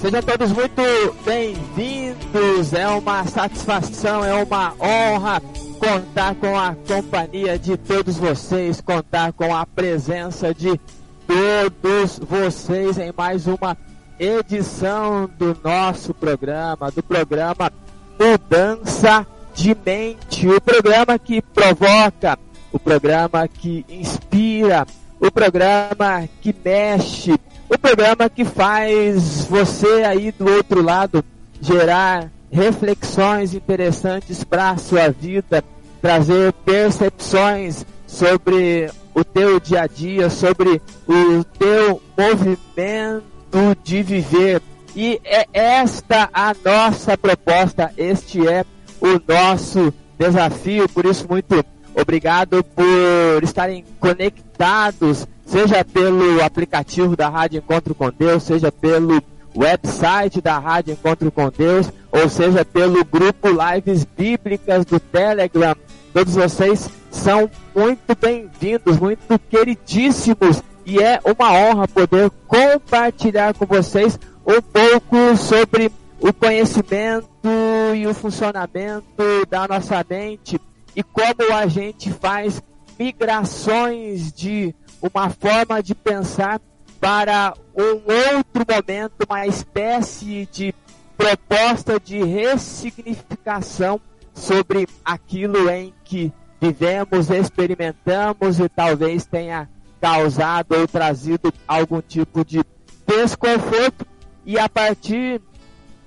Sejam todos muito bem-vindos. É uma satisfação, é uma honra contar com a companhia de todos vocês, contar com a presença de todos vocês em mais uma edição do nosso programa, do programa Mudança de Mente, o programa que provoca, o programa que inspira, o programa que mexe, o programa que faz você aí do outro lado gerar reflexões interessantes para a sua vida, trazer percepções sobre o teu dia a dia, sobre o teu movimento de viver. E é esta a nossa proposta, este é o nosso desafio, por isso muito obrigado por estarem conectados seja pelo aplicativo da Rádio Encontro com Deus, seja pelo website da Rádio Encontro com Deus, ou seja pelo grupo Lives Bíblicas do Telegram. Todos vocês são muito bem-vindos, muito queridíssimos, e é uma honra poder compartilhar com vocês um pouco sobre o conhecimento e o funcionamento da nossa mente e como a gente faz migrações de uma forma de pensar para um outro momento, uma espécie de proposta de ressignificação sobre aquilo em que vivemos, experimentamos e talvez tenha causado ou trazido algum tipo de desconforto. E a partir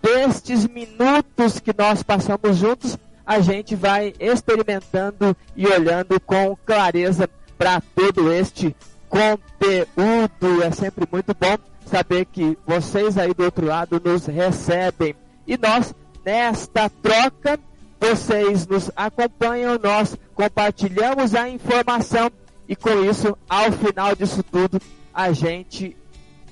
destes minutos que nós passamos juntos, a gente vai experimentando e olhando com clareza para todo este conteúdo. É sempre muito bom saber que vocês aí do outro lado nos recebem. E nós, nesta troca, vocês nos acompanham, nós compartilhamos a informação e com isso, ao final disso tudo, a gente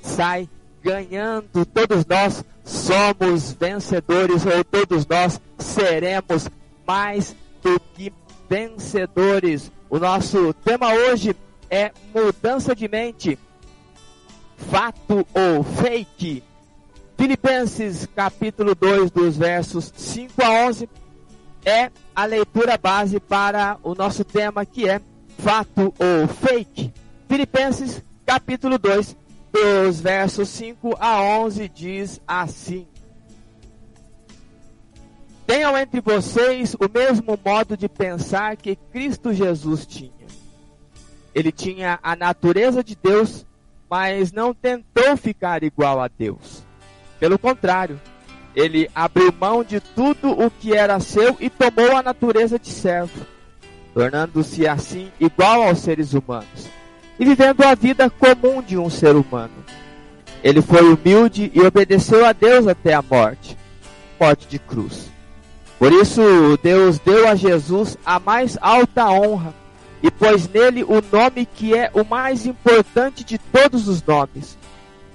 sai ganhando. Todos nós somos vencedores ou todos nós seremos mais do que vencedores. O nosso tema hoje é mudança de mente, fato ou fake. Filipenses capítulo 2, dos versos 5 a 11, é a leitura base para o nosso tema que é fato ou fake. Filipenses capítulo 2, dos versos 5 a 11 diz assim: Tenham entre vocês o mesmo modo de pensar que Cristo Jesus tinha. Ele tinha a natureza de Deus, mas não tentou ficar igual a Deus. Pelo contrário, ele abriu mão de tudo o que era seu e tomou a natureza de servo, tornando-se assim igual aos seres humanos e vivendo a vida comum de um ser humano. Ele foi humilde e obedeceu a Deus até a morte morte de cruz. Por isso, Deus deu a Jesus a mais alta honra e pôs nele o nome que é o mais importante de todos os nomes,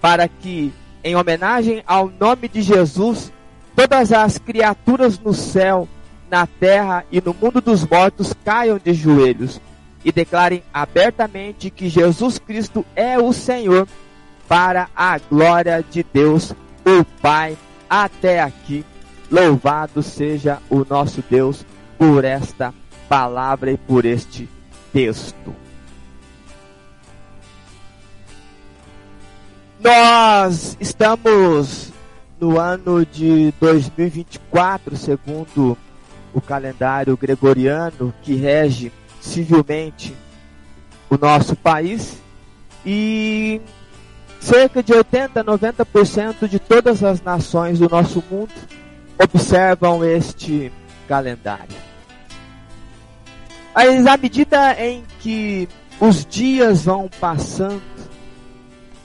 para que, em homenagem ao nome de Jesus, todas as criaturas no céu, na terra e no mundo dos mortos caiam de joelhos e declarem abertamente que Jesus Cristo é o Senhor, para a glória de Deus, o Pai. Até aqui Louvado seja o nosso Deus por esta palavra e por este texto. Nós estamos no ano de 2024, segundo o calendário gregoriano que rege civilmente o nosso país, e cerca de 80 90% de todas as nações do nosso mundo observam este calendário. Mas à medida em que os dias vão passando,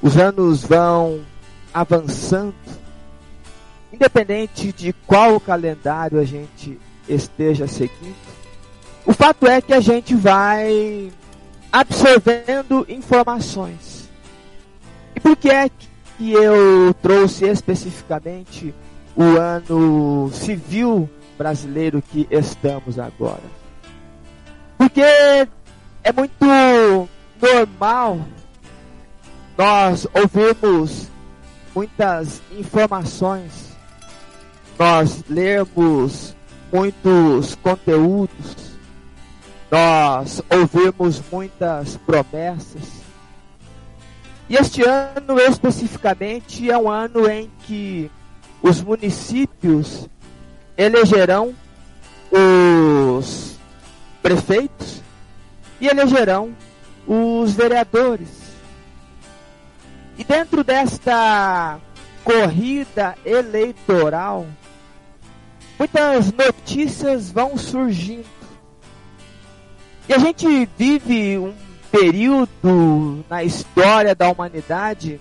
os anos vão avançando, independente de qual calendário a gente esteja seguindo, o fato é que a gente vai absorvendo informações. E por que é que eu trouxe especificamente o ano civil brasileiro que estamos agora. Porque é muito normal nós ouvirmos muitas informações, nós lemos muitos conteúdos, nós ouvimos muitas promessas. E este ano especificamente é um ano em que os municípios elegerão os prefeitos e elegerão os vereadores. E dentro desta corrida eleitoral, muitas notícias vão surgindo. E a gente vive um período na história da humanidade,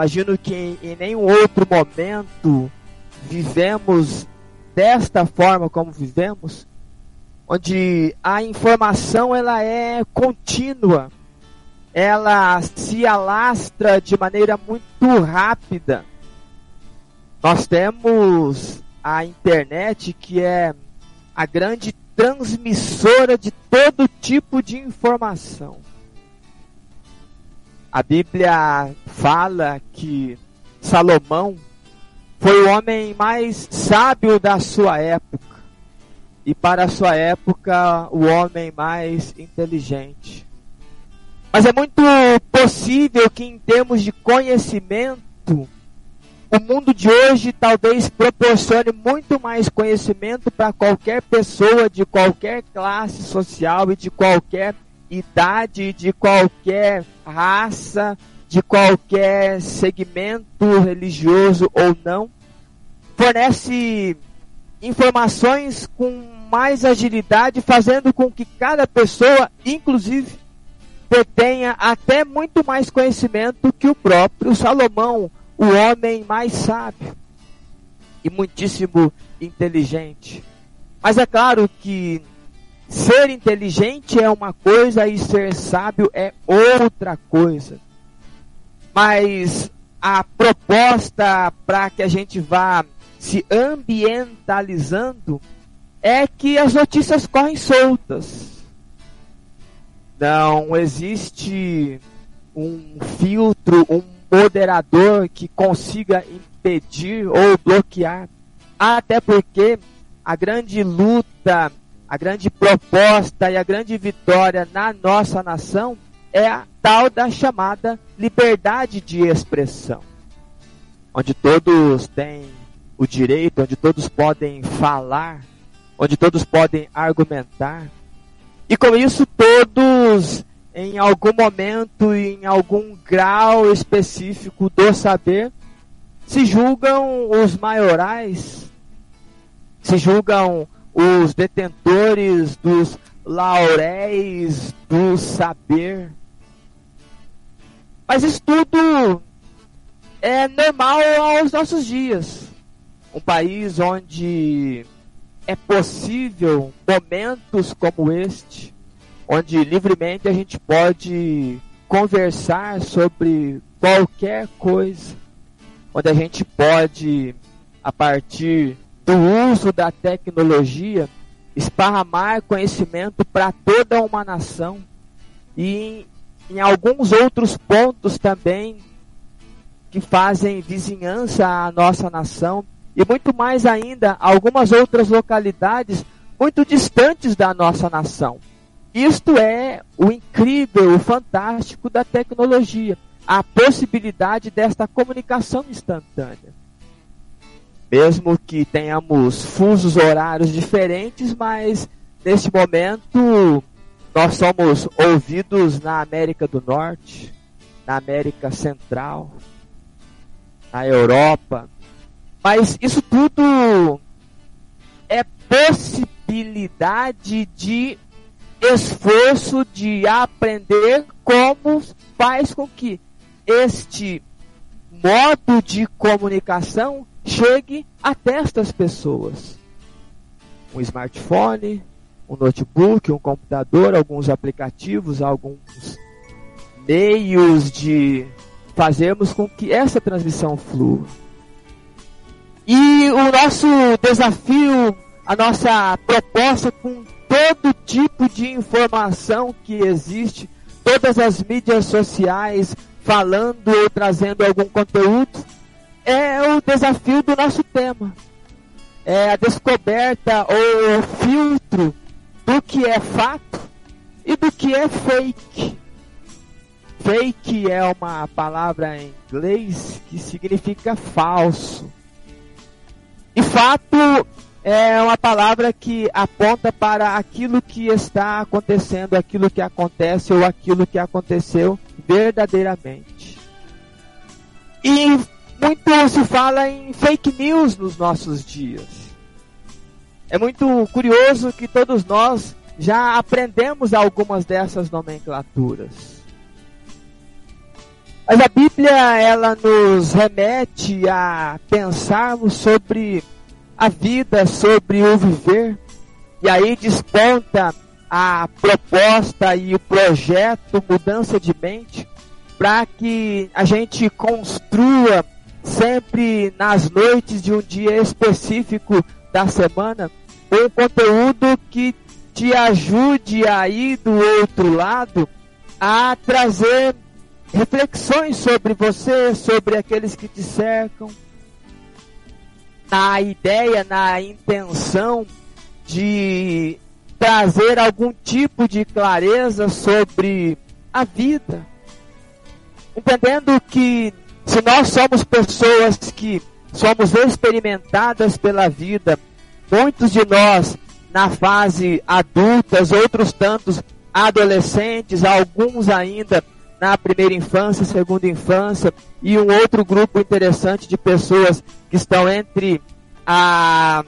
imagino que em, nenhum outro momento vivemos desta forma como vivemos, onde a informação ela é contínua, ela se alastra de maneira muito rápida. Nós temos a internet que é a grande transmissora de todo tipo de informação. A Bíblia fala que Salomão foi o homem mais sábio da sua época e para a sua época o homem mais inteligente. Mas é muito possível que em termos de conhecimento o mundo de hoje talvez proporcione muito mais conhecimento para qualquer pessoa de qualquer classe social e de qualquer idade, de qualquer raça, de qualquer segmento religioso ou não. Fornece informações com mais agilidade, fazendo com que cada pessoa, inclusive, tenha até muito mais conhecimento que o próprio Salomão o homem mais sábio e muitíssimo inteligente. Mas é claro que ser inteligente é uma coisa e ser sábio é outra coisa. Mas a proposta para que a gente vá se ambientalizando é que as notícias correm soltas. Não existe um filtro, um moderador que consiga impedir ou bloquear. Até porque a grande luta, a grande proposta e a grande vitória na nossa nação é a tal da chamada liberdade de expressão, onde todos têm o direito, onde todos podem falar, onde todos podem argumentar. E com isso todos em algum momento, em algum grau específico do saber, se julgam os maiorais, se julgam os detentores dos lauréis do saber. Mas isso tudo é normal aos nossos dias. Um país onde é possível momentos como este, onde livremente a gente pode conversar sobre qualquer coisa, onde a gente pode, a partir do uso da tecnologia, esparramar conhecimento para toda uma nação e em, em alguns outros pontos também que fazem vizinhança à nossa nação e muito mais ainda algumas outras localidades muito distantes da nossa nação. Isto é o incrível, o fantástico da tecnologia, a possibilidade desta comunicação instantânea. Mesmo que tenhamos fusos horários diferentes, mas neste momento nós somos ouvidos na América do Norte, na América Central, na Europa. Mas isso tudo é possibilidade de esforço de aprender como faz com que este modo de comunicação chegue até estas pessoas. Um smartphone, um notebook, um computador, alguns aplicativos, alguns meios de fazermos com que essa transmissão flua. E o nosso desafio, a nossa proposta com todo tipo de informação que existe, todas as mídias sociais falando ou trazendo algum conteúdo, é o desafio do nosso tema. É a descoberta ou o filtro do que é fato e do que é fake. Fake é uma palavra em inglês que significa falso. E fato é uma palavra que aponta para aquilo que está acontecendo, aquilo que acontece ou aquilo que aconteceu verdadeiramente. E muito se fala em fake news nos nossos dias. É muito curioso que todos nós já aprendemos algumas dessas nomenclaturas. Mas a Bíblia ela nos remete a pensarmos sobre a vida, sobre o viver. E aí desponta a proposta e o projeto mudança de mente para que a gente construa sempre nas noites de um dia específico da semana um conteúdo que te ajude aí do outro lado a trazer reflexões sobre você, sobre aqueles que te cercam, na ideia, na intenção de trazer algum tipo de clareza sobre a vida. Entendendo que se nós somos pessoas que somos experimentadas pela vida, muitos de nós na fase adultas, outros tantos adolescentes, alguns ainda na primeira infância, segunda infância, e um outro grupo interessante de pessoas que estão entre a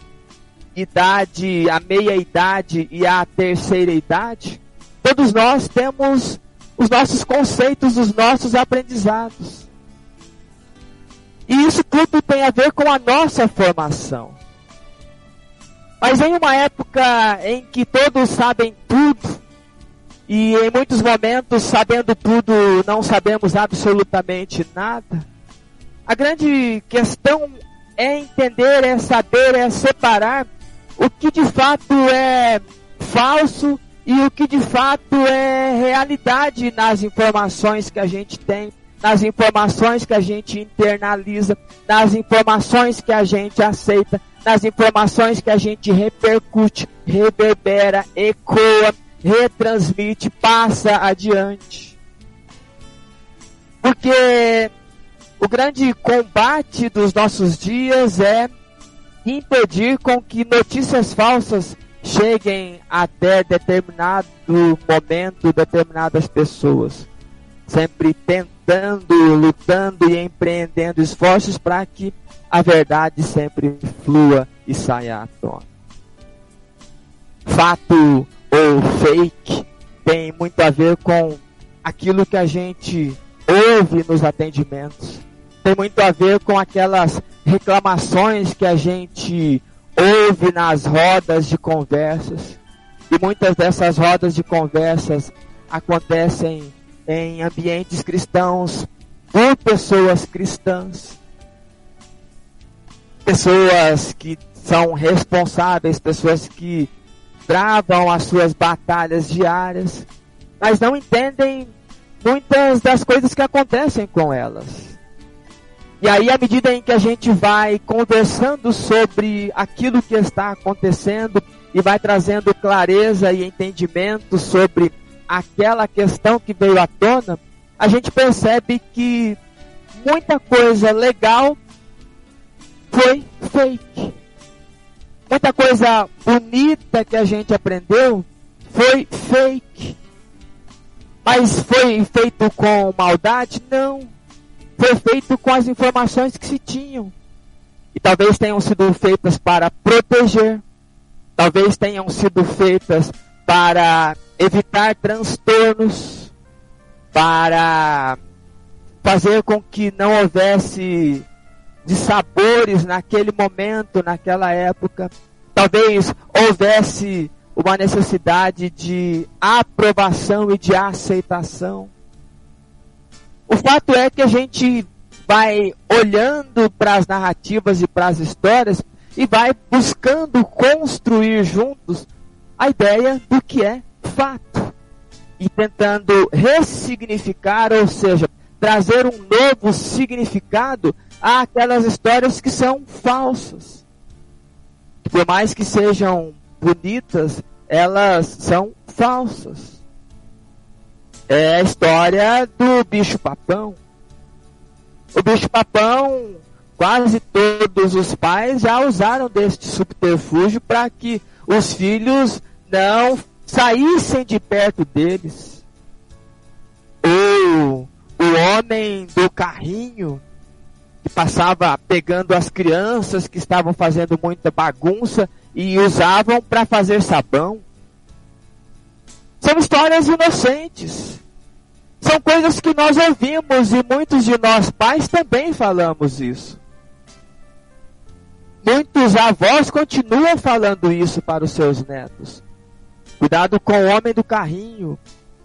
idade, a meia idade e a terceira idade. Todos nós temos os nossos conceitos, os nossos aprendizados. E isso tudo tem a ver com a nossa formação. Mas em uma época em que todos sabem tudo, e em muitos momentos, sabendo tudo, não sabemos absolutamente nada, a grande questão é entender, é saber, é separar o que de fato é falso e o que de fato é realidade nas informações que a gente tem, nas informações que a gente internaliza, nas informações que a gente aceita, nas informações que a gente repercute, reverbera, ecoa, retransmite, passa adiante. Porque o grande combate dos nossos dias é impedir com que notícias falsas cheguem até determinado momento, determinadas pessoas. Sempre tentando, lutando e empreendendo esforços para que a verdade sempre flua e saia à tona. Fato ou fake tem muito a ver com aquilo que a gente ouve nos atendimentos. Tem muito a ver com aquelas reclamações que a gente ouve nas rodas de conversas. E muitas dessas rodas de conversas acontecem em ambientes cristãos, por pessoas cristãs pessoas que são responsáveis, pessoas que travam as suas batalhas diárias, mas não entendem muitas das coisas que acontecem com elas. E aí, à medida em que a gente vai conversando sobre aquilo que está acontecendo e vai trazendo clareza e entendimento sobre aquela questão que veio à tona, a gente percebe que muita coisa legal foi fake. Muita coisa bonita que a gente aprendeu foi fake. Mas foi feito com maldade? Não. Foi feito com as informações que se tinham. E talvez tenham sido feitas para proteger. Talvez tenham sido feitas para evitar transtornos. Para fazer com que não houvesse de sabores naquele momento, naquela época. Talvez houvesse uma necessidade de aprovação e de aceitação. O fato é que a gente vai olhando para as narrativas e para as histórias e vai buscando construir juntos a ideia do que é fato e tentando ressignificar, ou seja, trazer um novo significado há aquelas histórias que são falsas. Por mais que sejam bonitas, elas são falsas. É a história do bicho papão. O bicho papão, quase todos os pais já usaram deste subterfúgio para que os filhos não saíssem de perto deles. Ou o homem do carrinho que passava pegando as crianças que estavam fazendo muita bagunça e usavam para fazer sabão. São histórias inocentes. São coisas que nós ouvimos e muitos de nós pais também falamos isso. Muitos avós continuam falando isso para os seus netos. Cuidado com o homem do carrinho,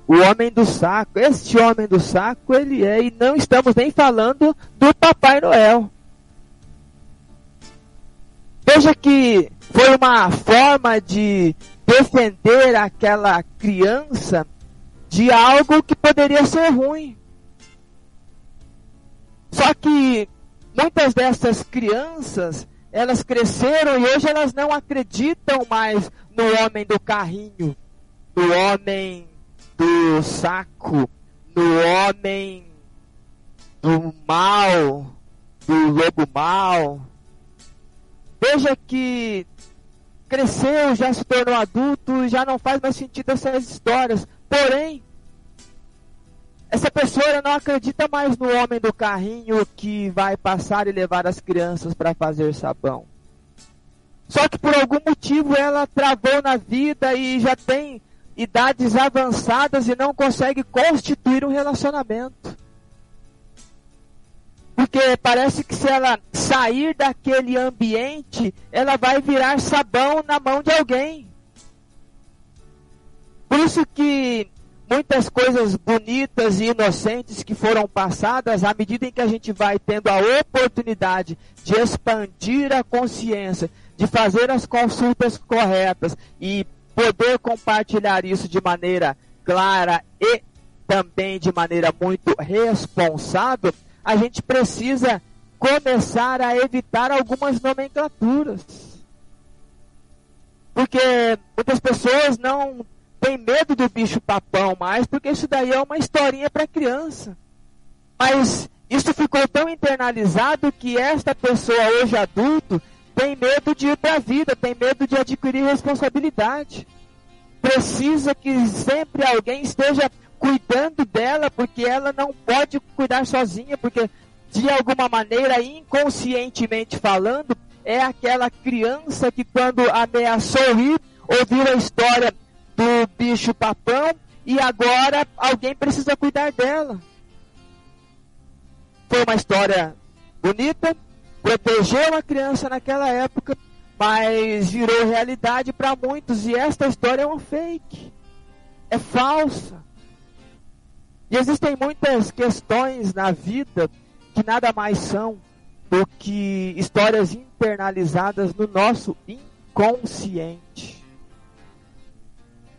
o homem do saco. Este homem do saco, ele é, e não estamos nem falando do Papai Noel. Veja que foi uma forma de defender aquela criança de algo que poderia ser ruim. Só que muitas dessas crianças, elas cresceram e hoje elas não acreditam mais no homem do carrinho, no homem do saco, no homem do mal, do lobo mal. Veja que cresceu, já se tornou adulto, já não faz mais sentido essas histórias. Porém, essa pessoa não acredita mais no homem do carrinho que vai passar e levar as crianças para fazer sabão. Só que por algum motivo ela travou na vida e já tem idades avançadas e não consegue constituir um relacionamento. Porque parece que se ela sair daquele ambiente, ela vai virar sabão na mão de alguém. Por isso que muitas coisas bonitas e inocentes que foram passadas, à medida em que a gente vai tendo a oportunidade de expandir a consciência, de fazer as consultas corretas e poder compartilhar isso de maneira clara e também de maneira muito responsável, a gente precisa começar a evitar algumas nomenclaturas. Porque muitas pessoas não têm medo do bicho papão mais, porque isso daí é uma historinha para criança. Mas isso ficou tão internalizado que esta pessoa hoje adulto tem medo de ir para a vida, tem medo de adquirir responsabilidade. Precisa que sempre alguém esteja cuidando dela, porque ela não pode cuidar sozinha, porque de alguma maneira, inconscientemente falando, é aquela criança que quando ameaçou ir, ouviu a história do bicho papão e agora alguém precisa cuidar dela. Foi uma história bonita, protegeu a criança naquela época, mas virou realidade para muitos e esta história é um fake. É falsa. E existem muitas questões na vida que nada mais são do que histórias internalizadas no nosso inconsciente.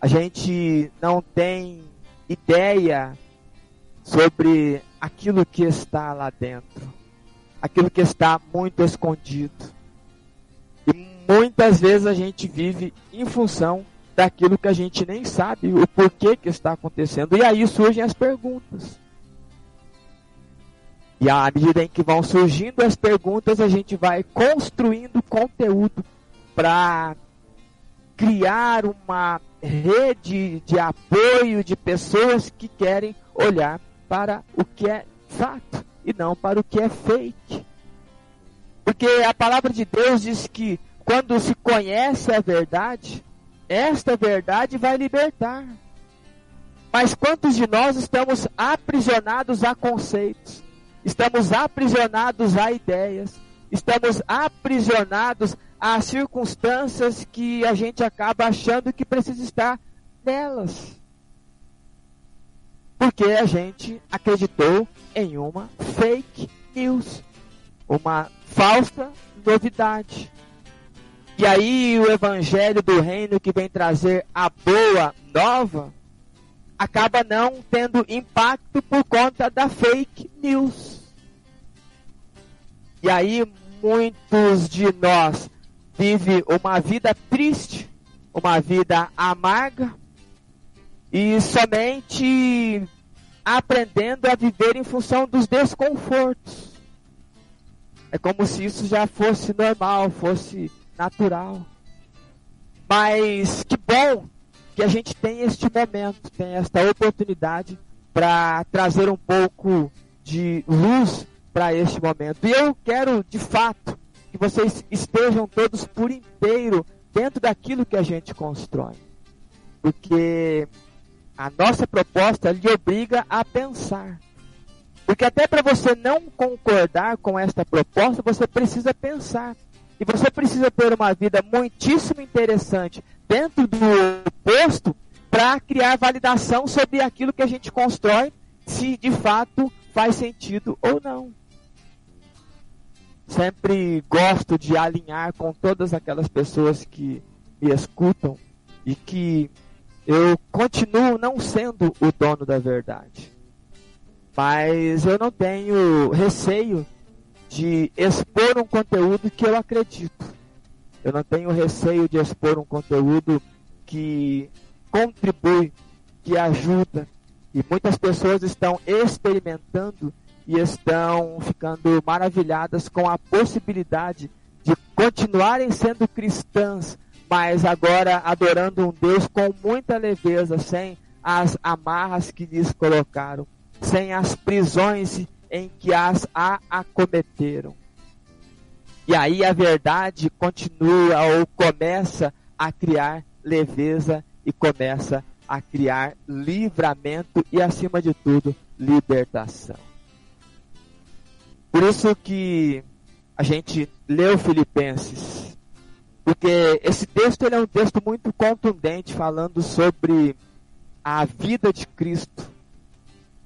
A gente não tem ideia sobre aquilo que está lá dentro, aquilo que está muito escondido. E muitas vezes a gente vive em função daquilo que a gente nem sabe o porquê que está acontecendo. E aí surgem as perguntas. E à medida em que vão surgindo as perguntas, a gente vai construindo conteúdo para criar uma rede de apoio de pessoas que querem olhar para o que é fato e não para o que é fake. Porque a palavra de Deus diz que quando se conhece a verdade, esta verdade vai libertar. Mas quantos de nós estamos aprisionados a conceitos? Estamos aprisionados a ideias? Estamos aprisionados a circunstâncias que a gente acaba achando que precisa estar nelas? Porque a gente acreditou em uma fake news, uma falsa novidade. E aí o evangelho do reino que vem trazer a boa nova acaba não tendo impacto por conta da fake news. E aí muitos de nós vivem uma vida triste, uma vida amarga e somente aprendendo a viver em função dos desconfortos. É como se isso já fosse normal, fosse natural. Mas que bom que a gente tem este momento, tem esta oportunidade para trazer um pouco de luz para este momento. E eu quero, de fato, que vocês estejam todos por inteiro dentro daquilo que a gente constrói. Porque a nossa proposta lhe obriga a pensar. Porque até para você não concordar com esta proposta, você precisa pensar. E você precisa ter uma vida muitíssimo interessante dentro do oposto para criar validação sobre aquilo que a gente constrói, se de fato faz sentido ou não. Sempre gosto de alinhar com todas aquelas pessoas que me escutam e que eu continuo não sendo o dono da verdade. Mas eu não tenho receio de expor um conteúdo que eu acredito. Eu não tenho receio de expor um conteúdo que contribui, que ajuda. E muitas pessoas estão experimentando e estão ficando maravilhadas com a possibilidade de continuarem sendo cristãs, mas agora adorando um Deus com muita leveza, sem as amarras que lhes colocaram, sem as prisões em que as a acometeram. E aí a verdade continua ou começa a criar leveza e começa a criar livramento e, acima de tudo, libertação. Por isso que a gente leu Filipenses, porque esse texto ele é um texto muito contundente, falando sobre a vida de Cristo,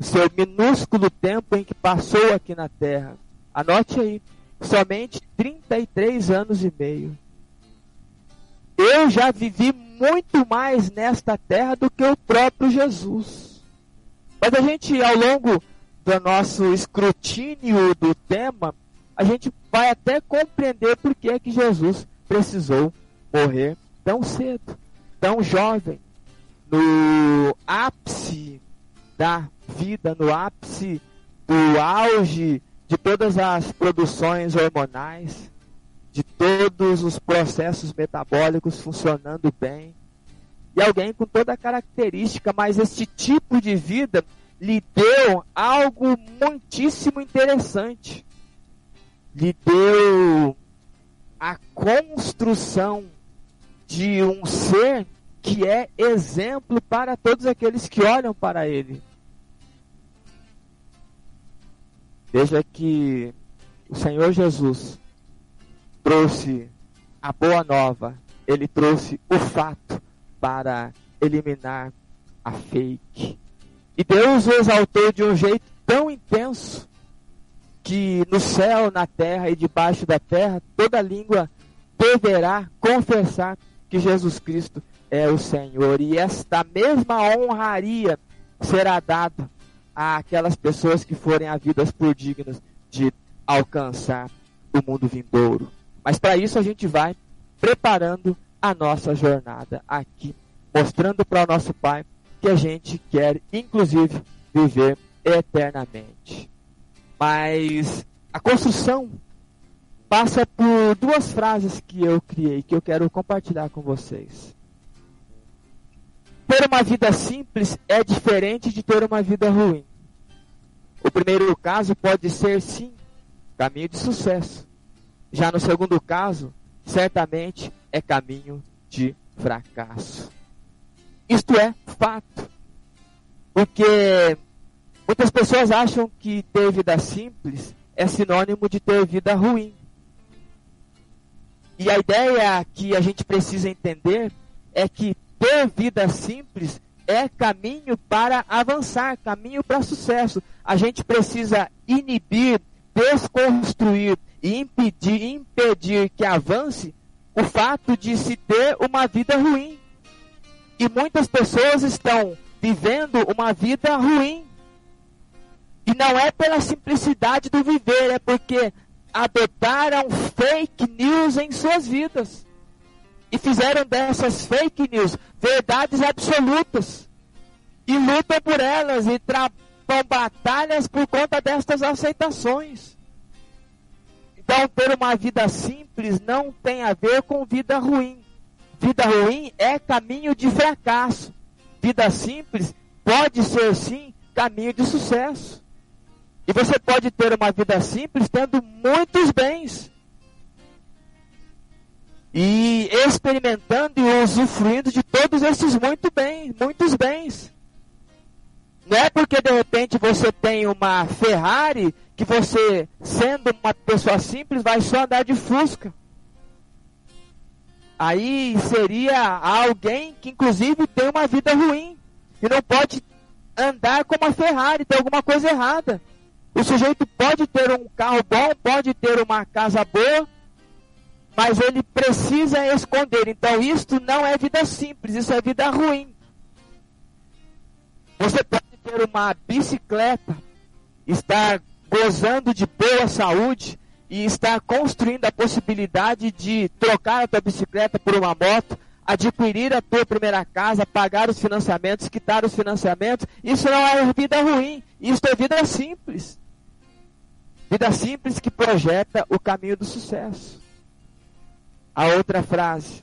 o seu minúsculo tempo em que passou aqui na terra. Anote aí, somente 33 anos e meio. Eu já vivi muito mais nesta terra do que o próprio Jesus. Mas a gente, ao longo do nosso escrutínio do tema, a gente vai até compreender por que, é que Jesus precisou morrer tão cedo, tão jovem, no ápice da vida, no ápice do auge de todas as produções hormonais, de todos os processos metabólicos funcionando bem. E alguém com toda a característica, mas este tipo de vida lhe deu algo muitíssimo interessante. Lhe deu a construção de um ser que é exemplo para todos aqueles que olham para ele. Veja que o Senhor Jesus trouxe a boa nova, ele trouxe o fato para eliminar a fake. E Deus o exaltou de um jeito tão intenso que no céu, na terra e debaixo da terra, toda língua deverá confessar que Jesus Cristo é o Senhor. E esta mesma honraria será dada àquelas pessoas que forem havidas por dignas de alcançar o mundo vindouro. Mas para isso a gente vai preparando a nossa jornada aqui, mostrando para o nosso Pai que a gente quer, inclusive, viver eternamente. Mas a construção passa por duas frases que eu criei, que eu quero compartilhar com vocês. Ter uma vida simples é diferente de ter uma vida ruim. O primeiro caso pode ser, sim, caminho de sucesso. Já no segundo caso, certamente é caminho de fracasso. Isto é fato. Porque muitas pessoas acham que ter vida simples é sinônimo de ter vida ruim. E a ideia que a gente precisa entender é que ter vida simples é caminho para avançar, caminho para sucesso. A gente precisa inibir, desconstruir e impedir, impedir que avance o fato de se ter uma vida ruim. E muitas pessoas estão vivendo uma vida ruim. E não é pela simplicidade do viver, é porque adotaram fake news em suas vidas e fizeram dessas fake news verdades absolutas e lutam por elas e travam batalhas por conta destas aceitações. Então, ter uma vida simples não tem a ver com vida ruim. Vida ruim é caminho de fracasso. Vida simples pode ser sim caminho de sucesso. E você pode ter uma vida simples tendo muitos bens. E experimentando e usufruindo de todos esses muito bem, muitos bens. Não é porque de repente você tem uma Ferrari que você, sendo uma pessoa simples, vai só andar de Fusca. Aí seria alguém que inclusive tem uma vida ruim e não pode andar como a Ferrari, tem alguma coisa errada. O sujeito pode ter um carro bom, pode ter uma casa boa, mas ele precisa esconder. Então, isto não é vida simples, isso é vida ruim. Você pode ter uma bicicleta, estar gozando de boa saúde e estar construindo a possibilidade de trocar a tua bicicleta por uma moto, adquirir a tua primeira casa, pagar os financiamentos, quitar os financiamentos. Isso não é vida ruim, isso é vida simples. Vida simples que projeta o caminho do sucesso. A outra frase.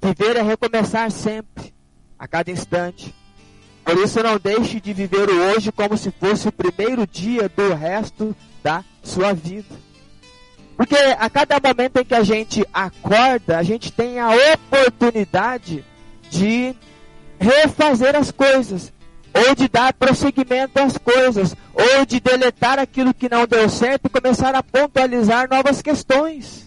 Viver é recomeçar sempre, a cada instante. Por isso não deixe de viver o hoje como se fosse o primeiro dia do resto da sua vida. Porque a cada momento em que a gente acorda, a gente tem a oportunidade de refazer as coisas, ou de dar prosseguimento às coisas, ou de deletar aquilo que não deu certo e começar a pontualizar novas questões.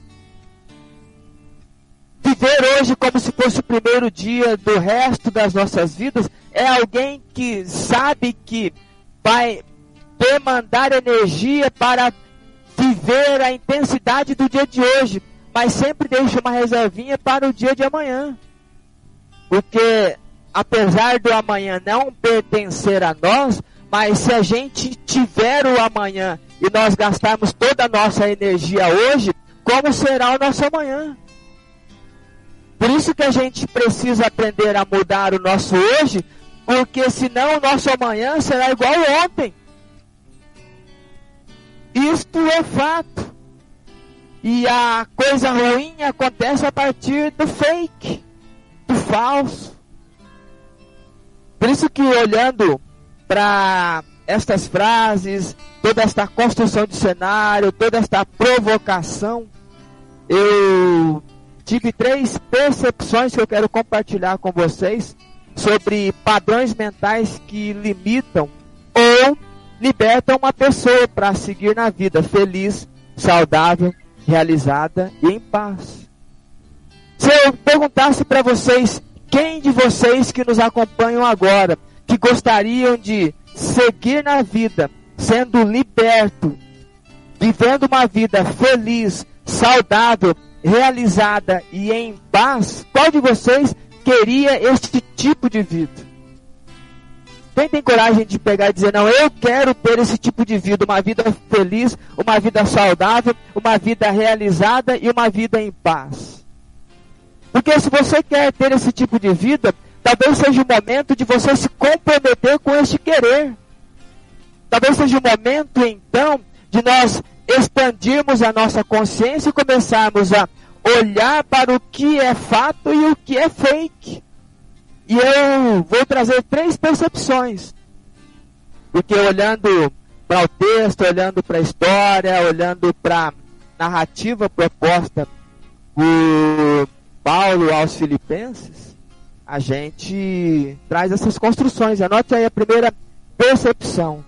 Viver hoje como se fosse o primeiro dia do resto das nossas vidas é alguém que sabe que vai demandar energia para viver a intensidade do dia de hoje, mas sempre deixa uma reservinha para o dia de amanhã. Porque apesar do amanhã não pertencer a nós, mas se a gente tiver o amanhã e nós gastarmos toda a nossa energia hoje, como será o nosso amanhã? Por isso que a gente precisa aprender a mudar o nosso hoje, porque senão o nosso amanhã será igual ontem. Isto é fato. E a coisa ruim acontece a partir do fake, do falso. Por isso que olhando para estas frases, toda esta construção de cenário, toda esta provocação, eu tive três percepções que eu quero compartilhar com vocês sobre padrões mentais que limitam ou libertam uma pessoa para seguir na vida feliz, saudável, realizada e em paz. Se eu perguntasse para vocês, quem de vocês que nos acompanham agora, que gostariam de seguir na vida, sendo liberto, vivendo uma vida feliz, saudável, realizada e em paz, qual de vocês queria este tipo de vida? Quem tem coragem de pegar e dizer, não, eu quero ter esse tipo de vida, uma vida feliz, uma vida saudável, uma vida realizada e uma vida em paz? Porque se você quer ter esse tipo de vida, talvez seja o momento de você se comprometer com este querer. Talvez seja o momento, então, de nós expandirmos a nossa consciência e começarmos a olhar para o que é fato e o que é fake. E eu vou trazer três percepções. Porque olhando para o texto, olhando para a história, olhando para a narrativa proposta por Paulo aos Filipenses, a gente traz essas construções. Anote aí a primeira percepção.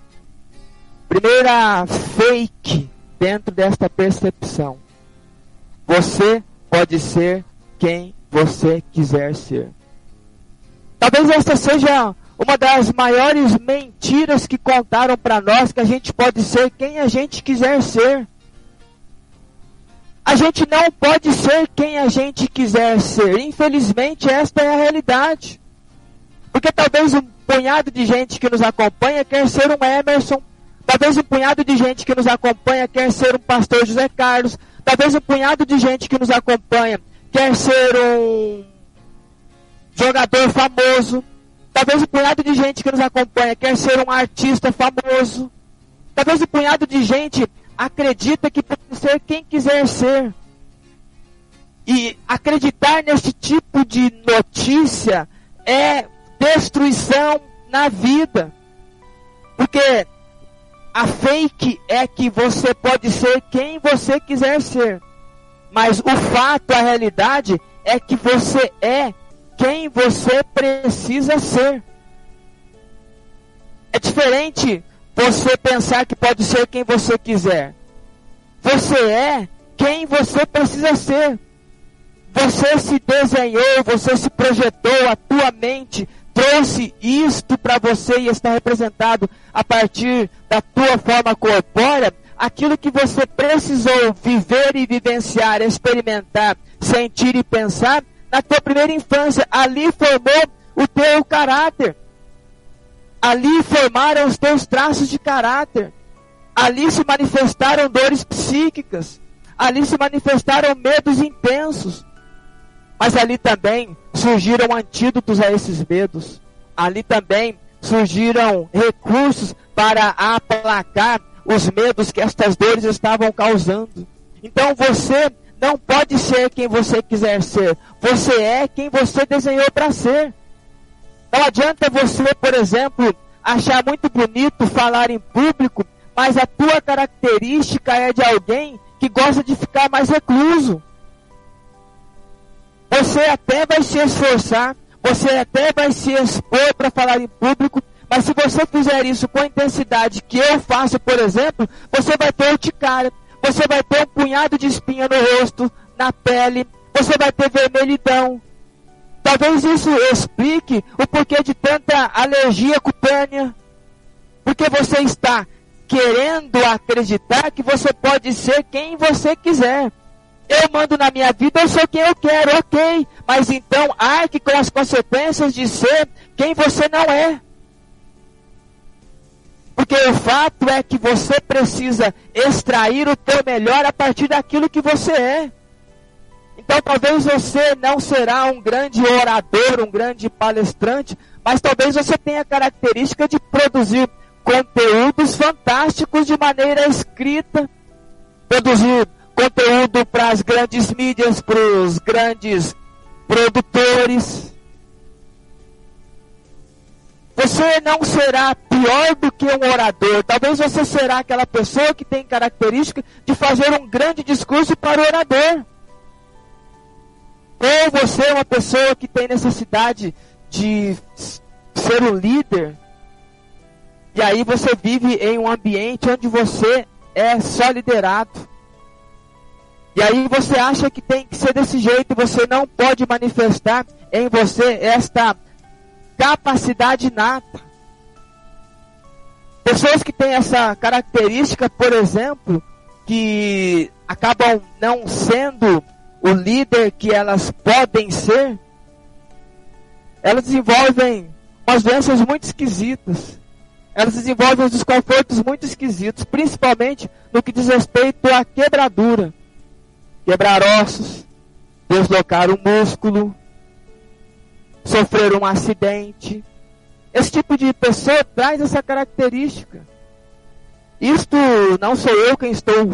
Primeira fake dentro desta percepção. Você pode ser quem você quiser ser. Talvez esta seja uma das maiores mentiras que contaram para nós que a gente pode ser quem a gente quiser ser. A gente não pode ser quem a gente quiser ser. Infelizmente, esta é a realidade. Porque talvez um punhado de gente que nos acompanha quer ser um Emerson, Talvez um punhado de gente que nos acompanha quer ser um pastor José Carlos. Talvez um punhado de gente que nos acompanha quer ser um jogador famoso. Talvez um punhado de gente que nos acompanha quer ser um artista famoso. Talvez um punhado de gente acredita que pode ser quem quiser ser. E acreditar nesse tipo de notícia é destruição na vida. Porque a fake é que você pode ser quem você quiser ser. Mas o fato, a realidade, é que você é quem você precisa ser. É diferente você pensar que pode ser quem você quiser. Você é quem você precisa ser. Você se desenhou, você se projetou, a tua mente trouxe isto para você e está representado a partir da tua forma corpórea, aquilo que você precisou viver e vivenciar, experimentar, sentir e pensar na tua primeira infância. Ali formou o teu caráter. Ali formaram os teus traços de caráter. Ali se manifestaram dores psíquicas. Ali se manifestaram medos intensos. Mas ali também surgiram antídotos a esses medos. Ali também surgiram recursos para aplacar os medos que estas dores estavam causando. Então você não pode ser quem você quiser ser. Você é quem você desenhou para ser. Não adianta você, por exemplo, achar muito bonito falar em público, mas a tua característica é de alguém que gosta de ficar mais recluso. Você até vai se esforçar, você até vai se expor para falar em público, mas se você fizer isso com a intensidade que eu faço, por exemplo, você vai ter urticária, você vai ter um punhado de espinha no rosto, na pele, você vai ter vermelhidão, Talvez isso explique o porquê de tanta alergia cutânea. Porque você está querendo acreditar que você pode ser quem você quiser. Eu mando na minha vida, eu sou quem eu quero, ok. Mas então arque com as consequências de ser quem você não é. Porque o fato é que você precisa extrair o teu melhor a partir daquilo que você é. Então talvez você não será um grande orador, um grande palestrante, mas talvez você tenha a característica de produzir conteúdos fantásticos de maneira escrita, produzir conteúdo para as grandes mídias, para os grandes produtores. Você não será pior do que um orador. Talvez você será aquela pessoa que tem característica de fazer um grande discurso para o orador. Ou você é uma pessoa que tem necessidade de ser um líder, e aí você vive em um ambiente onde você é só liderado. E aí você acha que tem que ser desse jeito, você não pode manifestar em você esta capacidade nata. Pessoas que têm essa característica, por exemplo, que acabam não sendo o líder que elas podem ser, elas desenvolvem umas doenças muito esquisitas. Elas desenvolvem uns desconfortos muito esquisitos, principalmente no que diz respeito à quebradura. Quebrar ossos, deslocar o músculo, sofrer um acidente. Esse tipo de pessoa traz essa característica. Isto não sou eu quem estou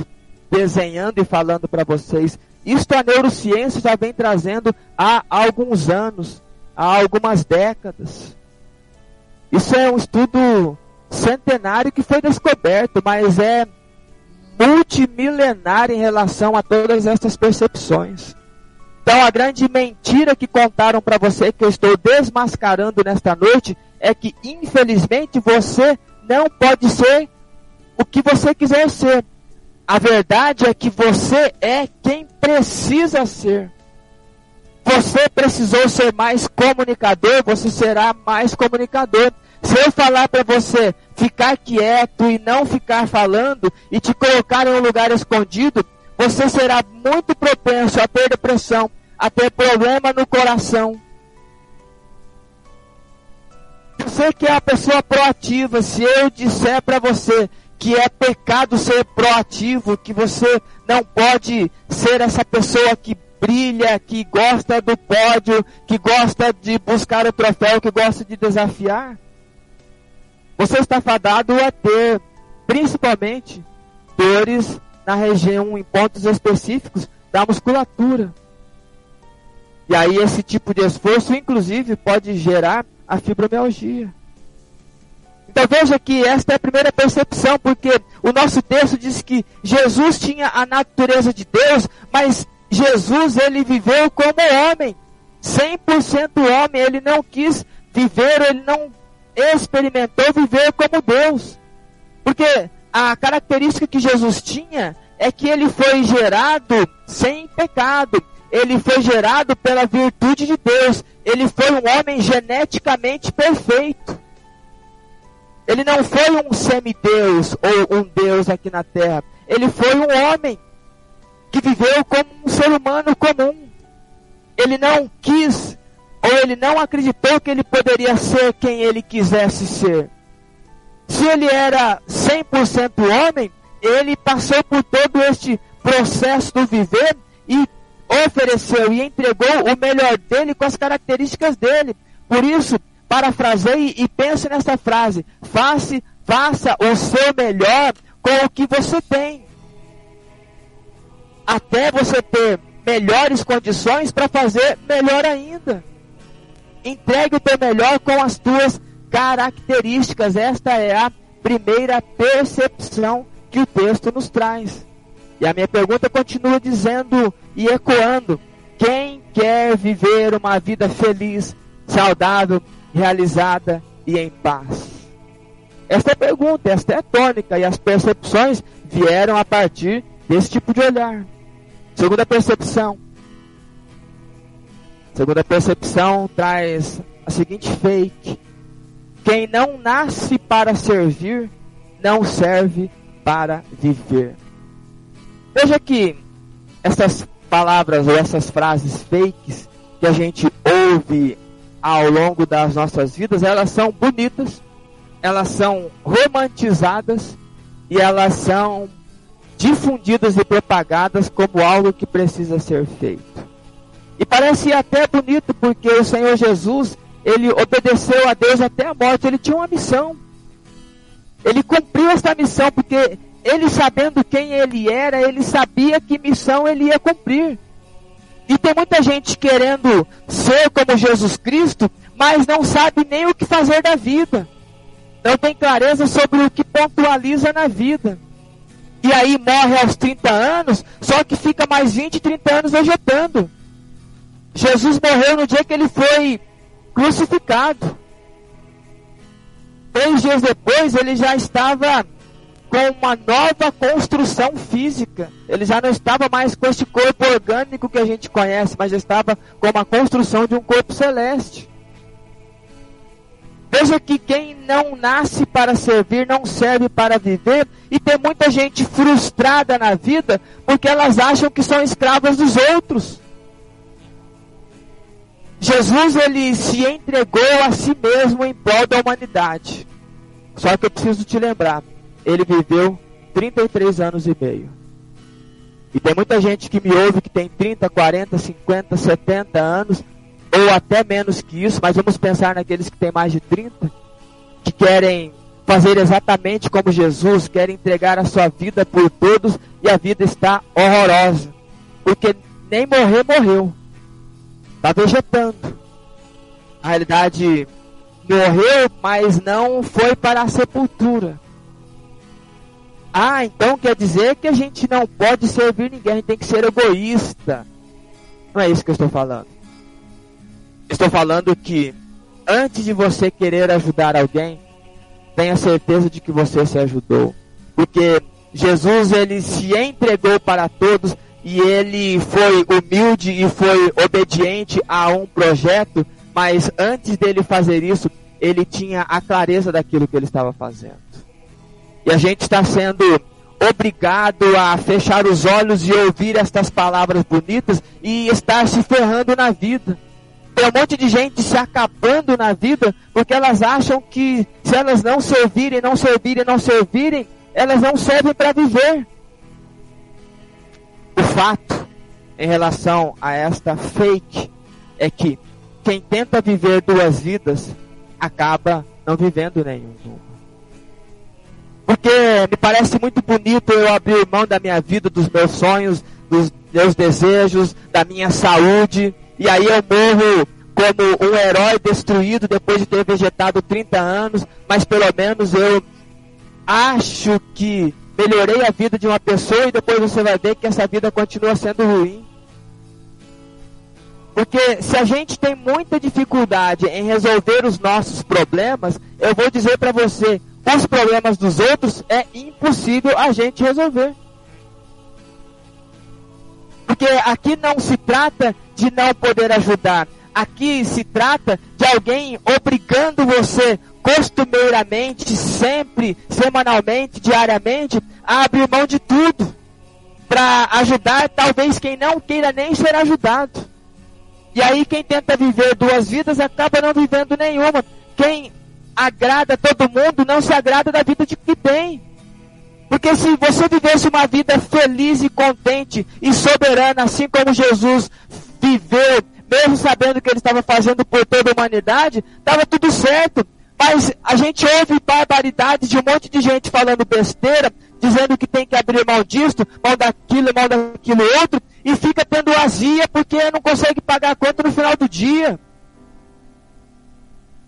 desenhando e falando para vocês. Isto a neurociência já vem trazendo há alguns anos, há algumas décadas. Isso é um estudo centenário que foi descoberto, mas é multimilenar em relação a todas essas percepções. Então, a grande mentira que contaram para você, que eu estou desmascarando nesta noite, é que, infelizmente, você não pode ser o que você quiser ser. A verdade é que você é quem precisa ser. Você precisou ser mais comunicador, você será mais comunicador. Se eu falar para você ficar quieto e não ficar falando e te colocar em um lugar escondido, você será muito propenso a ter depressão, a ter problema no coração. Você que é a pessoa proativa, se eu disser para você que é pecado ser proativo, que você não pode ser essa pessoa que brilha, que gosta do pódio, que gosta de buscar o troféu, que gosta de desafiar. Você está fadado a ter, principalmente, dores na região, em pontos específicos da musculatura. E aí esse tipo de esforço, inclusive, pode gerar a fibromialgia. Então veja que esta é a primeira percepção, porque o nosso texto diz que Jesus tinha a natureza de Deus, mas Jesus ele viveu como homem, 100% homem, ele não quis viver, ele não experimentou viver como Deus. Porque a característica que Jesus tinha é que ele foi gerado sem pecado. Ele foi gerado pela virtude de Deus. Ele foi um homem geneticamente perfeito. Ele não foi um semideus ou um deus aqui na terra. Ele foi um homem que viveu como um ser humano comum. Ele não quis ou ele não acreditou que ele poderia ser quem ele quisesse ser. Se ele era 100% homem, ele passou por todo este processo do viver e ofereceu e entregou o melhor dele com as características dele. Por isso, parafraseie e pense nessa frase: faça, faça o seu melhor com o que você tem. Até você ter melhores condições para fazer melhor ainda. Entregue o teu melhor com as tuas características. Esta é a primeira percepção que o texto nos traz. E a minha pergunta continua dizendo e ecoando: quem quer viver uma vida feliz, saudável, realizada e em paz? Esta pergunta, esta é tônica, e as percepções vieram a partir desse tipo de olhar. Segunda percepção. Segunda percepção traz a seguinte fake: quem não nasce para servir, não serve para viver. Veja que essas palavras ou essas frases fakes que a gente ouve ao longo das nossas vidas, elas são bonitas, elas são romantizadas e elas são difundidas e propagadas como algo que precisa ser feito. E parece até bonito porque o Senhor Jesus, ele obedeceu a Deus até a morte, ele tinha uma missão. Ele cumpriu esta missão porque ele sabendo quem ele era, ele sabia que missão ele ia cumprir. E tem muita gente querendo ser como Jesus Cristo, mas não sabe nem o que fazer da vida. Não tem clareza sobre o que pontualiza na vida. E aí morre aos 30 anos, só que fica mais 20, 30 anos vegetando. Jesus morreu no dia que ele foi crucificado. Três dias depois, ele já estava com uma nova construção física. Ele já não estava mais com este corpo orgânico que a gente conhece, mas estava com uma construção de um corpo celeste. Veja que quem não nasce para servir não serve para viver, e tem muita gente frustrada na vida porque elas acham que são escravas dos outros. Jesus ele se entregou a si mesmo em prol da humanidade. Só que eu preciso te lembrar, ele viveu 33 anos e meio. E tem muita gente que me ouve que tem 30, 40, 50, 70 anos, ou até menos que isso, mas vamos pensar naqueles que têm mais de 30, que querem fazer exatamente como Jesus, querem entregar a sua vida por todos e a vida está horrorosa. Porque nem morrer, morreu. Está vegetando. Na realidade, morreu, mas não foi para a sepultura. Ah, então quer dizer que a gente não pode servir ninguém, a gente tem que ser egoísta. Não é isso que eu estou falando. Estou falando que antes de você querer ajudar alguém, tenha certeza de que você se ajudou. Porque Jesus ele se entregou para todos e ele foi humilde e foi obediente a um projeto, mas antes dele fazer isso, ele tinha a clareza daquilo que ele estava fazendo. E a gente está sendo obrigado a fechar os olhos e ouvir estas palavras bonitas e estar se ferrando na vida. Tem um monte de gente se acabando na vida porque elas acham que se elas não servirem, não servirem, não servirem, elas não servem para viver. O fato em relação a esta fake é que quem tenta viver duas vidas acaba não vivendo nenhuma. Porque me parece muito bonito eu abrir mão da minha vida, dos meus sonhos, dos meus desejos, da minha saúde, e aí eu morro como um herói destruído depois de ter vegetado 30 anos, mas pelo menos eu acho que melhorei a vida de uma pessoa e depois você vai ver que essa vida continua sendo ruim. Porque se a gente tem muita dificuldade em resolver os nossos problemas, eu vou dizer para você, os problemas dos outros é impossível a gente resolver. Porque aqui não se trata de não poder ajudar. Aqui se trata de alguém obrigando você costumeiramente, sempre, semanalmente, diariamente, a abrir mão de tudo para ajudar talvez quem não queira nem ser ajudado. E aí quem tenta viver duas vidas acaba não vivendo nenhuma. Quem agrada todo mundo não se agrada da vida de que tem. Porque se você vivesse uma vida feliz e contente e soberana, assim como Jesus viveu, mesmo sabendo que ele estava fazendo por toda a humanidade, estava tudo certo. Mas a gente ouve barbaridades de um monte de gente falando besteira, dizendo que tem que abrir mão disto, mão daquilo, mão daquilo outro, e fica tendo azia porque não consegue pagar a conta no final do dia.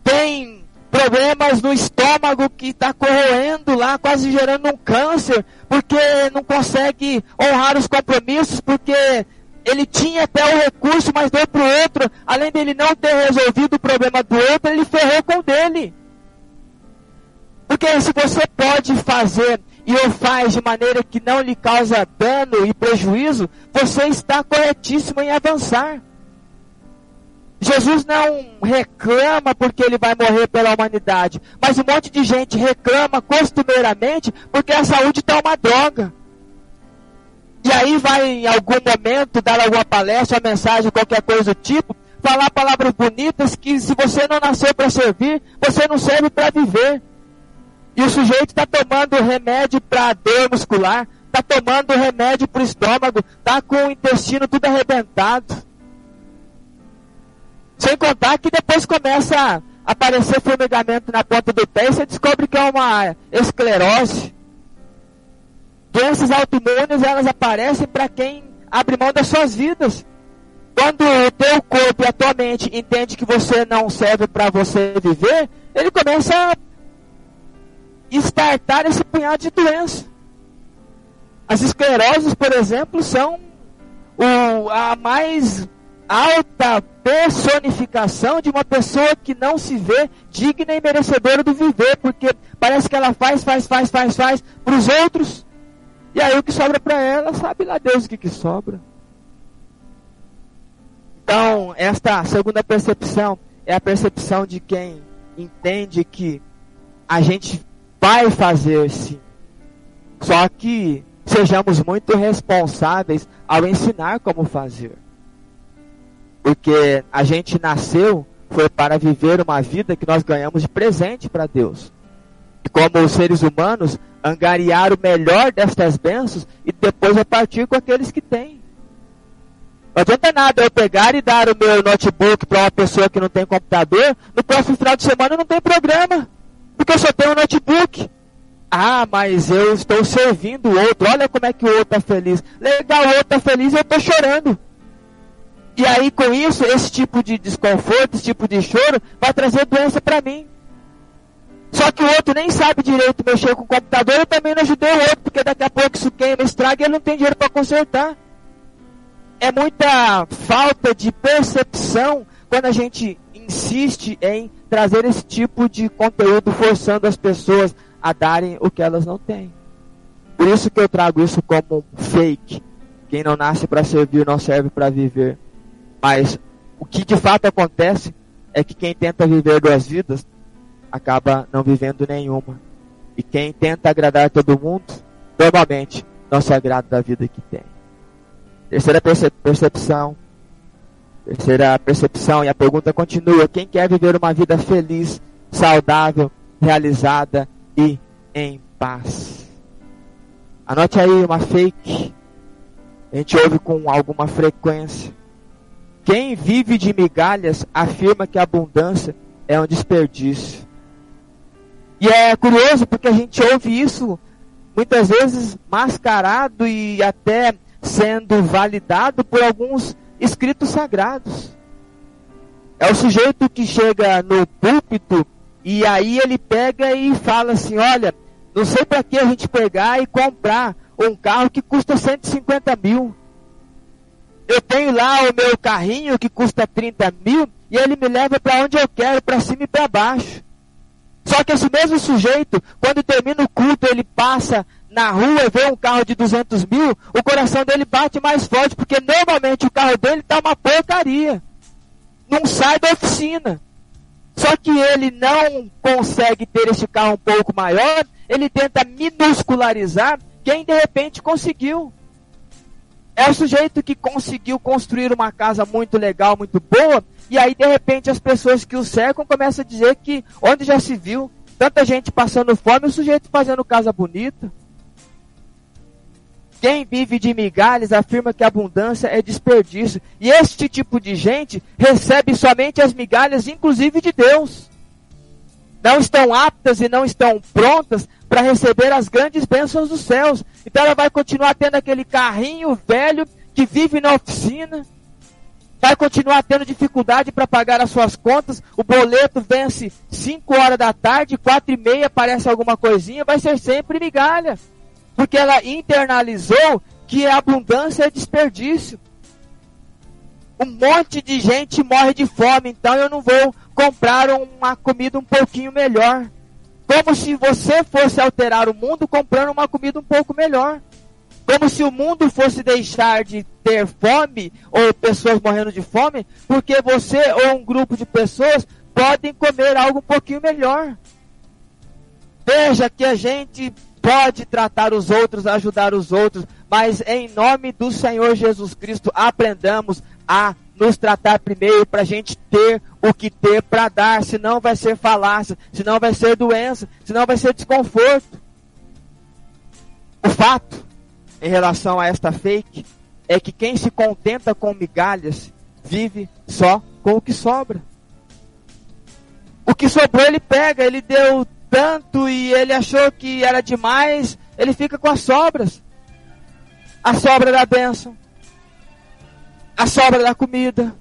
Tem problemas no estômago que está corroendo lá, quase gerando um câncer, porque não consegue honrar os compromissos, porque ele tinha até o recurso, mas deu para o outro. Além dele não ter resolvido o problema do outro, ele ferrou com o dele. Porque se você pode fazer e o faz de maneira que não lhe causa dano e prejuízo, você está corretíssimo em avançar. Jesus não reclama porque ele vai morrer pela humanidade, mas um monte de gente reclama costumeiramente porque a saúde está uma droga. E aí vai em algum momento dar alguma palestra, uma mensagem, qualquer coisa do tipo, falar palavras bonitas que se você não nasceu para servir, você não serve para viver. E o sujeito está tomando remédio para dor muscular, está tomando remédio para o estômago, está com o intestino tudo arrebentado. Sem contar que depois começa a aparecer formigamento na ponta do pé e você descobre que é uma esclerose. Doenças autoimunes, elas aparecem para quem abre mão das suas vidas. Quando o teu corpo e a tua mente entende que você não serve para você viver, ele começa a estartar esse punhado de doença. As escleroses, por exemplo, são o, a mais alta personificação de uma pessoa que não se vê digna e merecedora do viver, porque parece que ela faz, faz, faz, faz, faz para os outros, e aí o que sobra para ela, sabe lá Deus o que, que sobra. Então, esta segunda percepção é a percepção de quem entende que a gente vai fazer sim, só que sejamos muito responsáveis ao ensinar como fazer. Porque a gente nasceu foi para viver uma vida que nós ganhamos de presente para Deus. E como seres humanos, angariar o melhor destas bênçãos e depois repartir com aqueles que têm. Não adianta nada eu pegar e dar o meu notebook para uma pessoa que não tem computador, no próximo final de semana não tem programa, porque eu só tenho um notebook. Ah, mas eu estou servindo o outro, olha como é que o outro está feliz. Legal, o outro está feliz e eu estou chorando. E aí, com isso, esse tipo de desconforto, esse tipo de choro, vai trazer doença para mim. Só que o outro nem sabe direito mexer com o computador, eu também não ajudei o outro, porque daqui a pouco isso queima, estraga e ele não tem dinheiro para consertar. É muita falta de percepção quando a gente insiste em trazer esse tipo de conteúdo, forçando as pessoas a darem o que elas não têm. Por isso que eu trago isso como fake. Quem não nasce para servir não serve para viver. Mas o que de fato acontece é que quem tenta viver duas vidas acaba não vivendo nenhuma. E quem tenta agradar todo mundo, normalmente não se agrada da vida que tem. Terceira percepção. Terceira percepção, e a pergunta continua: quem quer viver uma vida feliz, saudável, realizada e em paz? Anote aí uma fake. A gente ouve com alguma frequência. Quem vive de migalhas afirma que a abundância é um desperdício. E é curioso porque a gente ouve isso muitas vezes mascarado e até sendo validado por alguns escritos sagrados. É o sujeito que chega no púlpito e aí ele pega e fala assim: olha, não sei para que a gente pegar e comprar um carro que custa 150 mil. Eu tenho lá o meu carrinho que custa 30 mil e ele me leva para onde eu quero, para cima e para baixo. Só que esse mesmo sujeito, quando termina o culto, ele passa na rua e vê um carro de 200 mil, o coração dele bate mais forte, porque normalmente o carro dele está uma porcaria. Não sai da oficina. Só que ele não consegue ter esse carro um pouco maior, ele tenta minuscularizar quem de repente conseguiu. É o sujeito que conseguiu construir uma casa muito legal, muito boa, e aí de repente as pessoas que o cercam começam a dizer que onde já se viu tanta gente passando fome, o sujeito fazendo casa bonita. Quem vive de migalhas afirma que abundância é desperdício. E este tipo de gente recebe somente as migalhas, inclusive de Deus. Não estão aptas e não estão prontas para receber as grandes bênçãos dos céus. Então ela vai continuar tendo aquele carrinho velho que vive na oficina. Vai continuar tendo dificuldade para pagar as suas contas. O boleto vence 5 horas da tarde, 4 e meia aparece alguma coisinha. Vai ser sempre migalha. Porque ela internalizou que a abundância é desperdício. Um monte de gente morre de fome, então eu não vou comprar uma comida um pouquinho melhor. Como se você fosse alterar o mundo comprando uma comida um pouco melhor. Como se o mundo fosse deixar de ter fome ou pessoas morrendo de fome, porque você ou um grupo de pessoas podem comer algo um pouquinho melhor. Veja que a gente pode tratar os outros, ajudar os outros, mas em nome do Senhor Jesus Cristo, aprendamos a nos tratar primeiro para a gente ter o que ter para dar, senão vai ser falácia, senão vai ser doença, senão vai ser desconforto. O fato em relação a esta fake é que quem se contenta com migalhas vive só com o que sobra. O que sobrou ele pega, ele deu tanto e ele achou que era demais, ele fica com as sobras. A sobra da bênção, a sobra da comida,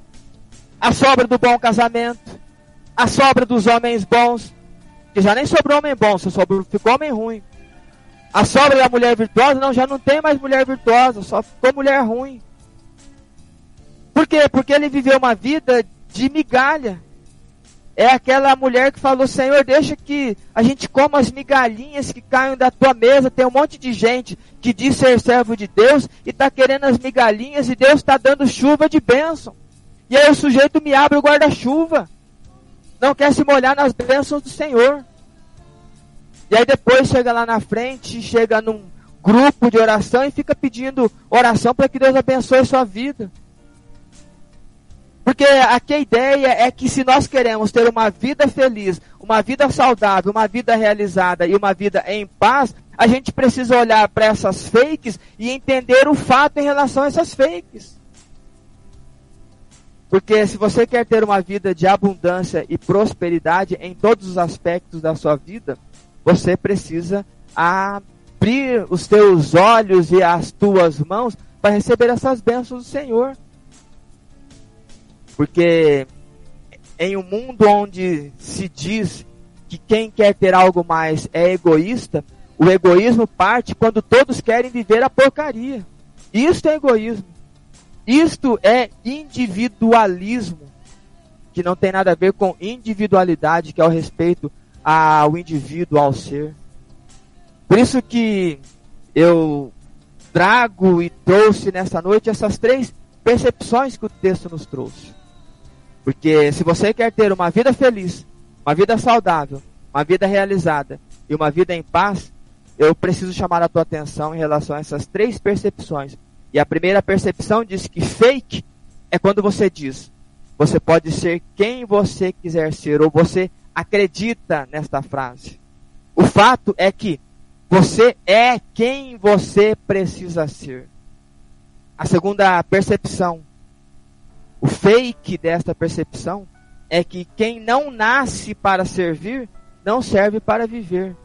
a sobra do bom casamento, a sobra dos homens bons, que já nem sobrou homem bom, só sobrou, ficou homem ruim. A sobra da mulher virtuosa, não, já não tem mais mulher virtuosa, só ficou mulher ruim. Por quê? Porque ele viveu uma vida de migalha é aquela mulher que falou: Senhor, deixa que a gente coma as migalhinhas que caem da tua mesa. Tem um monte de gente que diz ser servo de Deus e está querendo as migalhinhas e Deus está dando chuva de bênção. E aí o sujeito me abre o guarda-chuva. Não quer se molhar nas bênçãos do Senhor. E aí depois chega lá na frente, chega num grupo de oração e fica pedindo oração para que Deus abençoe sua vida. Porque aqui a ideia é que se nós queremos ter uma vida feliz, uma vida saudável, uma vida realizada e uma vida em paz, a gente precisa olhar para essas fakes e entender o fato em relação a essas fakes. Porque se você quer ter uma vida de abundância e prosperidade em todos os aspectos da sua vida, você precisa abrir os teus olhos e as tuas mãos para receber essas bênçãos do Senhor. Porque em um mundo onde se diz que quem quer ter algo mais é egoísta, o egoísmo parte quando todos querem viver a porcaria. Isto é egoísmo. Isto é individualismo, que não tem nada a ver com individualidade, que é o respeito ao indivíduo, ao ser. Por isso que eu trago e trouxe nessa noite essas três percepções que o texto nos trouxe. Porque se você quer ter uma vida feliz, uma vida saudável, uma vida realizada e uma vida em paz, eu preciso chamar a tua atenção em relação a essas três percepções. E a primeira percepção diz que fake é quando você diz: você pode ser quem você quiser ser, ou você acredita nesta frase. O fato é que Você é quem você precisa ser. A segunda percepção, o fake desta percepção, é que quem não nasce para servir, não serve para viver.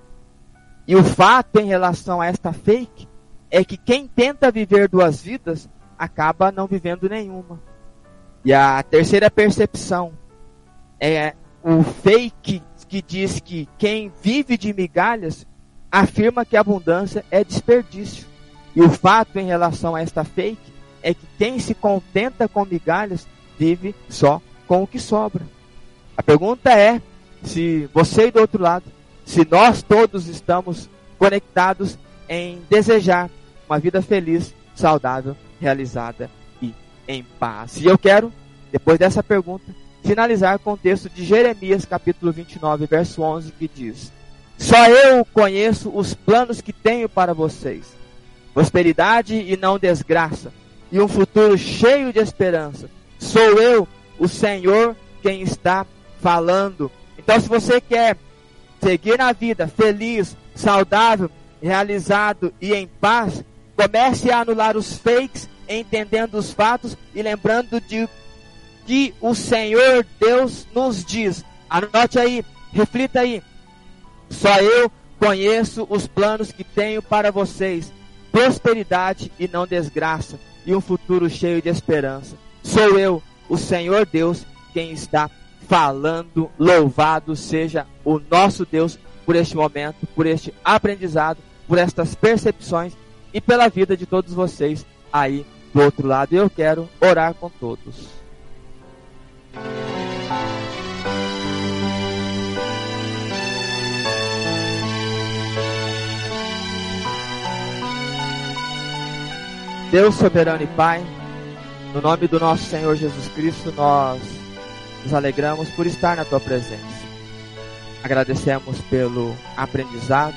E o fato em relação a esta fake é que quem tenta viver duas vidas acaba não vivendo nenhuma. E a terceira percepção é o fake que diz que quem vive de migalhas afirma que abundância é desperdício. E o fato em relação a esta fake é que quem se contenta com migalhas vive só com o que sobra. A pergunta é se você do outro lado, se nós todos estamos conectados em desejar uma vida feliz, saudável, realizada e em paz. E eu quero, depois dessa pergunta, finalizar com o texto de Jeremias, capítulo 29, verso 11, que diz: Só eu conheço os planos que tenho para vocês, prosperidade e não desgraça, e um futuro cheio de esperança. Sou eu, o Senhor, quem está falando. Então, se você quer seguir na vida feliz, saudável, realizado e em paz, comece a anular os fakes, entendendo os fatos e lembrando de que o Senhor Deus nos diz. Anote aí, reflita aí. Só eu conheço os planos que tenho para vocês: prosperidade e não desgraça, e um futuro cheio de esperança. Sou eu, o Senhor Deus, quem está falando. Louvado seja o nosso Deus por este momento, por este aprendizado, por estas percepções e pela vida de todos vocês aí do outro lado. Eu quero orar com todos. Deus soberano e Pai, no nome do nosso Senhor Jesus Cristo, nós nos alegramos por estar na tua presença. Agradecemos pelo aprendizado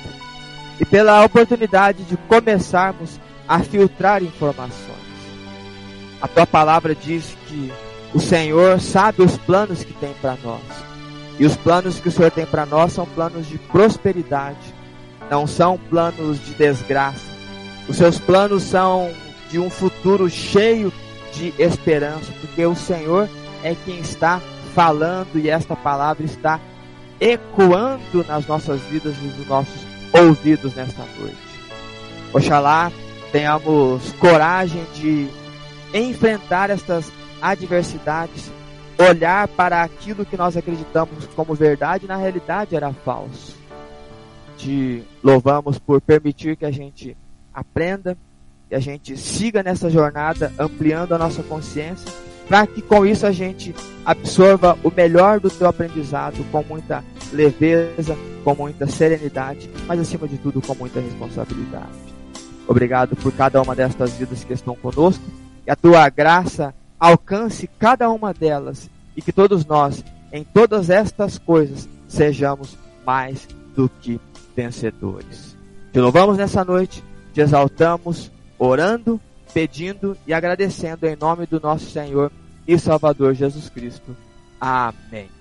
e pela oportunidade de começarmos a filtrar informações. A tua palavra diz que o Senhor sabe os planos que tem para nós. E os planos que o Senhor tem para nós são planos de prosperidade, não são planos de desgraça. Os seus planos são de um futuro cheio de esperança, porque o Senhor é quem está falando e esta palavra está ecoando nas nossas vidas e nos nossos ouvidos nesta noite. Oxalá tenhamos coragem de enfrentar estas adversidades, olhar para aquilo que nós acreditamos como verdade na realidade era falso. Te louvamos por permitir que a gente aprenda, que a gente siga nessa jornada, ampliando a nossa consciência, para que com isso a gente absorva o melhor do teu aprendizado com muita leveza, com muita serenidade, mas acima de tudo com muita responsabilidade. Obrigado por cada uma destas vidas que estão conosco, que a tua graça alcance cada uma delas e que todos nós, em todas estas coisas, sejamos mais do que vencedores. Te louvamos nessa noite, te exaltamos, orando, pedindo e agradecendo em nome do nosso Senhor e Salvador Jesus Cristo. Amém.